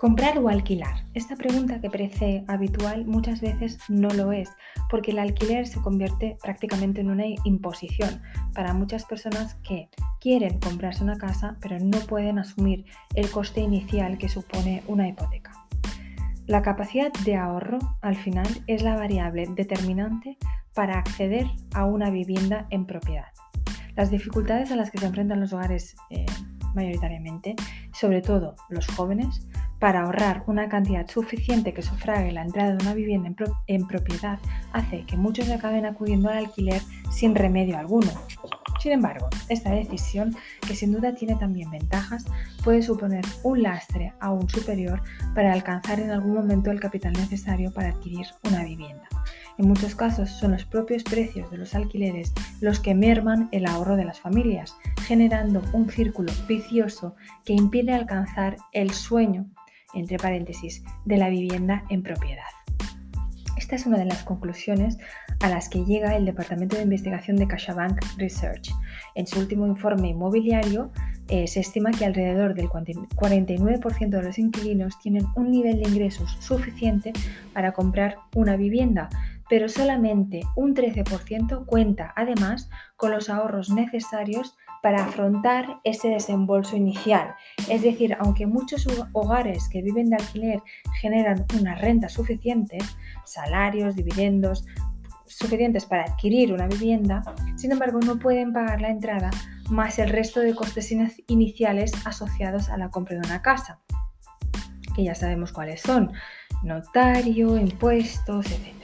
Comprar o alquilar. Esta pregunta que parece habitual muchas veces no lo es, porque el alquiler se convierte prácticamente en una imposición para muchas personas que quieren comprarse una casa pero no pueden asumir el coste inicial que supone una hipoteca. La capacidad de ahorro, al final, es la variable determinante para acceder a una vivienda en propiedad. Las dificultades a las que se enfrentan los hogares eh, mayoritariamente, sobre todo los jóvenes, para ahorrar una cantidad suficiente que sufrague la entrada de una vivienda en, propiedad hace que muchos acaben acudiendo al alquiler sin remedio alguno. Sin embargo, esta decisión, que sin duda tiene también ventajas, puede suponer un lastre aún superior para alcanzar en algún momento el capital necesario para adquirir una vivienda. En muchos casos son los propios precios de los alquileres los que merman el ahorro de las familias, generando un círculo vicioso que impide alcanzar el sueño entre paréntesis, de la vivienda en propiedad. Esta es una de las conclusiones a las que llega el Departamento de Investigación de CaixaBank Research. En su último informe inmobiliario eh, se estima que alrededor del 49% de los inquilinos tienen un nivel de ingresos suficiente para comprar una vivienda, pero solamente un 13% cuenta además con los ahorros necesarios para afrontar ese desembolso inicial. Es decir, aunque muchos hogares que viven de alquiler generan unas rentas suficientes, salarios, dividendos, suficientes para adquirir una vivienda, sin embargo no pueden pagar la entrada más el resto de costes iniciales asociados a la compra de una casa, que ya sabemos cuáles son, notario, impuestos, etc.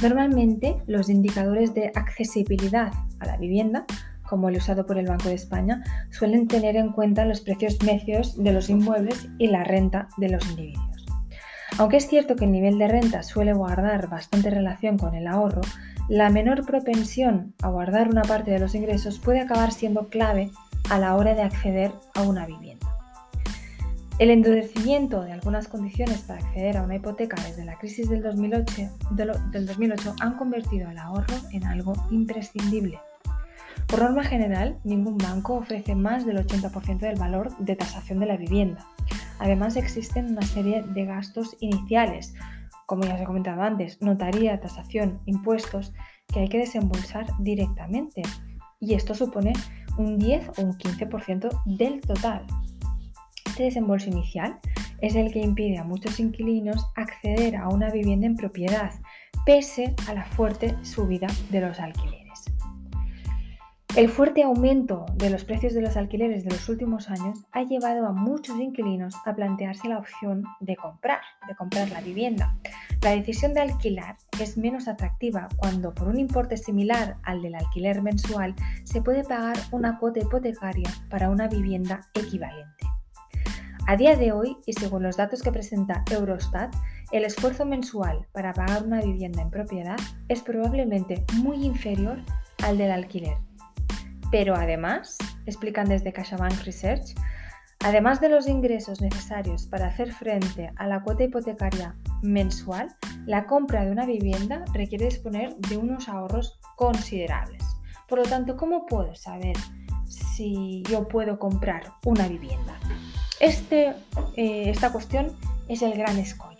Normalmente los indicadores de accesibilidad a la vivienda como el usado por el Banco de España, suelen tener en cuenta los precios medios de los inmuebles y la renta de los individuos. Aunque es cierto que el nivel de renta suele guardar bastante relación con el ahorro, la menor propensión a guardar una parte de los ingresos puede acabar siendo clave a la hora de acceder a una vivienda. El endurecimiento de algunas condiciones para acceder a una hipoteca desde la crisis del 2008, del 2008 han convertido el ahorro en algo imprescindible. Por norma general, ningún banco ofrece más del 80% del valor de tasación de la vivienda. Además, existen una serie de gastos iniciales, como ya os he comentado antes, notaría, tasación, impuestos, que hay que desembolsar directamente. Y esto supone un 10 o un 15% del total. Este desembolso inicial es el que impide a muchos inquilinos acceder a una vivienda en propiedad, pese a la fuerte subida de los alquileres. El fuerte aumento de los precios de los alquileres de los últimos años ha llevado a muchos inquilinos a plantearse la opción de comprar, de comprar la vivienda. La decisión de alquilar es menos atractiva cuando por un importe similar al del alquiler mensual se puede pagar una cuota hipotecaria para una vivienda equivalente. A día de hoy, y según los datos que presenta Eurostat, el esfuerzo mensual para pagar una vivienda en propiedad es probablemente muy inferior al del alquiler pero además, explican desde CaixaBank Research, además de los ingresos necesarios para hacer frente a la cuota hipotecaria mensual, la compra de una vivienda requiere disponer de unos ahorros considerables. Por lo tanto, ¿cómo puedo saber si yo puedo comprar una vivienda? Este, eh, esta cuestión es el gran escollo.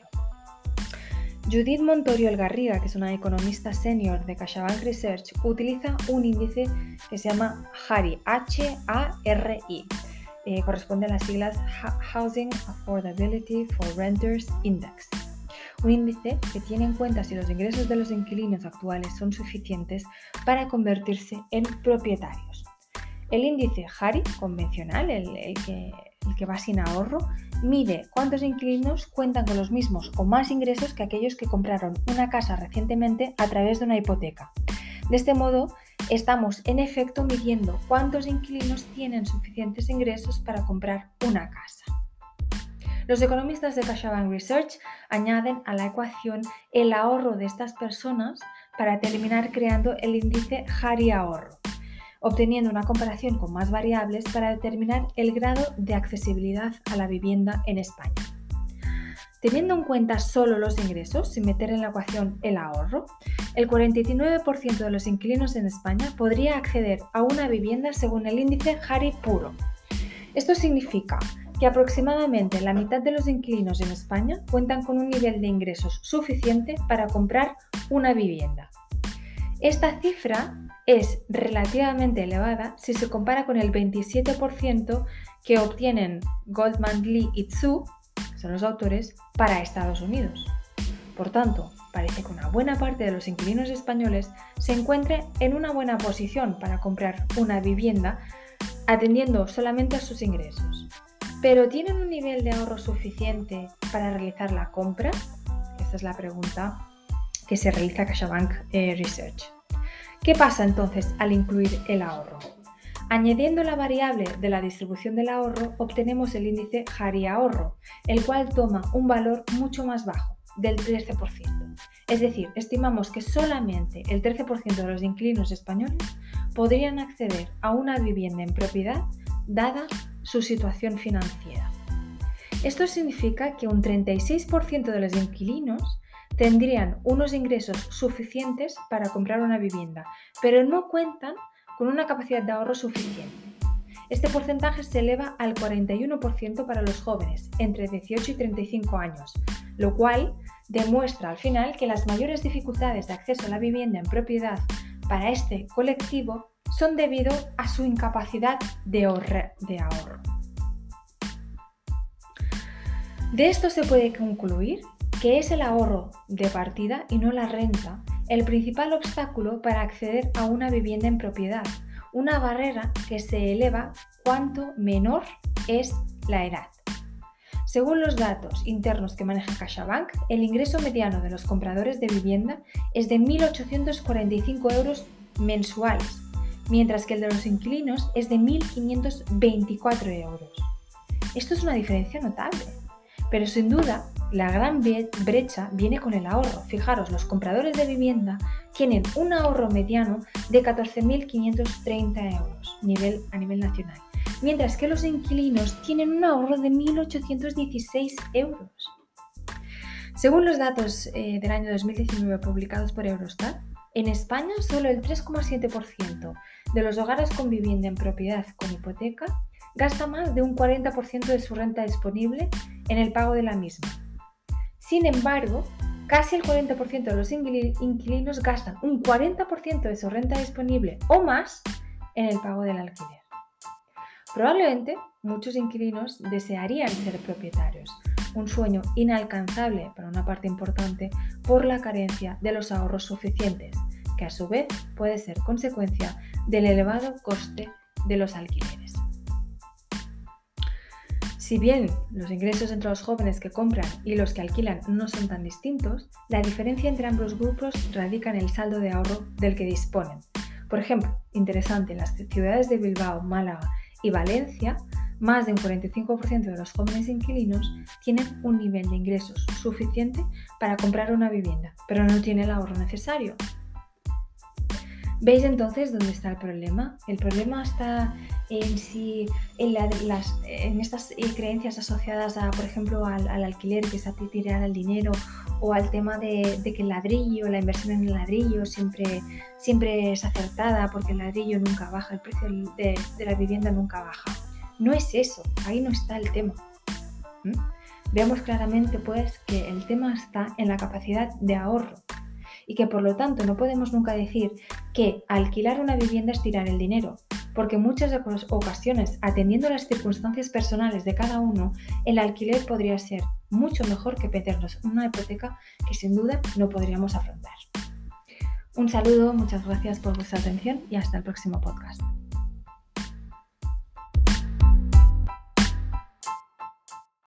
Judith Montorio Garriga, que es una economista senior de CaixaBank Research, utiliza un índice que se llama HARI, H-A-R-I. Eh, corresponde a las siglas Housing Affordability for Renters Index. Un índice que tiene en cuenta si los ingresos de los inquilinos actuales son suficientes para convertirse en propietarios. El índice HARI convencional, el que el que va sin ahorro, mide cuántos inquilinos cuentan con los mismos o más ingresos que aquellos que compraron una casa recientemente a través de una hipoteca. De este modo, estamos en efecto midiendo cuántos inquilinos tienen suficientes ingresos para comprar una casa. Los economistas de CaixaBank Research añaden a la ecuación el ahorro de estas personas para terminar creando el índice Hari Ahorro obteniendo una comparación con más variables para determinar el grado de accesibilidad a la vivienda en España. Teniendo en cuenta solo los ingresos, sin meter en la ecuación el ahorro, el 49% de los inquilinos en España podría acceder a una vivienda según el índice Harry Puro. Esto significa que aproximadamente la mitad de los inquilinos en España cuentan con un nivel de ingresos suficiente para comprar una vivienda. Esta cifra es relativamente elevada si se compara con el 27% que obtienen Goldman Lee y Tsu, son los autores, para Estados Unidos. Por tanto, parece que una buena parte de los inquilinos españoles se encuentre en una buena posición para comprar una vivienda atendiendo solamente a sus ingresos. Pero ¿tienen un nivel de ahorro suficiente para realizar la compra? Esta es la pregunta que se realiza CaixaBank eh, Research. ¿Qué pasa entonces al incluir el ahorro? Añadiendo la variable de la distribución del ahorro, obtenemos el índice Jari Ahorro, el cual toma un valor mucho más bajo, del 13%. Es decir, estimamos que solamente el 13% de los inquilinos españoles podrían acceder a una vivienda en propiedad dada su situación financiera. Esto significa que un 36% de los inquilinos tendrían unos ingresos suficientes para comprar una vivienda, pero no cuentan con una capacidad de ahorro suficiente. Este porcentaje se eleva al 41% para los jóvenes entre 18 y 35 años, lo cual demuestra al final que las mayores dificultades de acceso a la vivienda en propiedad para este colectivo son debido a su incapacidad de, ahorro. De esto se puede concluir que es el ahorro de partida y no la renta el principal obstáculo para acceder a una vivienda en propiedad, una barrera que se eleva cuanto menor es la edad. Según los datos internos que maneja CaixaBank, el ingreso mediano de los compradores de vivienda es de 1.845 euros mensuales, mientras que el de los inquilinos es de 1.524 euros. Esto es una diferencia notable, pero sin duda la gran brecha viene con el ahorro. Fijaros, los compradores de vivienda tienen un ahorro mediano de 14.530 euros nivel, a nivel nacional, mientras que los inquilinos tienen un ahorro de 1.816 euros. Según los datos eh, del año 2019 publicados por Eurostat, en España solo el 3,7% de los hogares con vivienda en propiedad con hipoteca gasta más de un 40% de su renta disponible en el pago de la misma, sin embargo, casi el 40% de los inquilinos gastan un 40% de su renta disponible o más en el pago del alquiler. Probablemente muchos inquilinos desearían ser propietarios, un sueño inalcanzable para una parte importante por la carencia de los ahorros suficientes, que a su vez puede ser consecuencia del elevado coste de los alquileres. Si bien los ingresos entre los jóvenes que compran y los que alquilan no son tan distintos, la diferencia entre ambos grupos radica en el saldo de ahorro del que disponen. Por ejemplo, interesante, en las ciudades de Bilbao, Málaga y Valencia, más de un 45% de los jóvenes inquilinos tienen un nivel de ingresos suficiente para comprar una vivienda, pero no tienen el ahorro necesario. ¿Veis entonces dónde está el problema? El problema está en si en, las, en estas eh, creencias asociadas a, por ejemplo, al, alquiler, que es a tirar el dinero, o al tema de, que el ladrillo, la inversión en el ladrillo siempre, siempre es acertada porque el ladrillo nunca baja, el precio de, la vivienda nunca baja. No es eso, ahí no está el tema. Veamos claramente pues que el tema está en la capacidad de ahorro y que por lo tanto no podemos nunca decir que alquilar una vivienda es tirar el dinero, porque en muchas ocasiones, atendiendo las circunstancias personales de cada uno, el alquiler podría ser mucho mejor que pedirnos una hipoteca que sin duda no podríamos afrontar. Un saludo, muchas gracias por vuestra atención y hasta el próximo podcast.